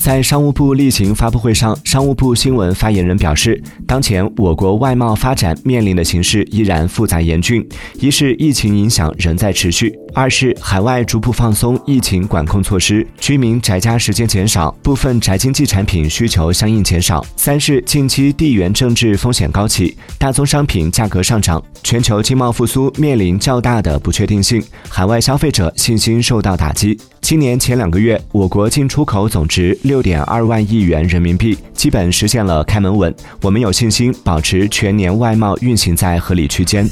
在商务部例行发布会上，商务部新闻发言人表示，当前我国外贸发展面临的形势依然复杂严峻。一是疫情影响仍在持续，二是海外逐步放松疫情管控措施，居民宅家时间减少，部分宅经济产品需求相应减少；三是近期地缘政治风险高企，大宗商品价格上涨，全球经贸复苏面临较大的不确定性，海外消费者信心受到打击。今年前两个月，我国进出口总值六点二万亿元人民币，基本实现了开门稳。我们有信心保持全年外贸运行在合理区间。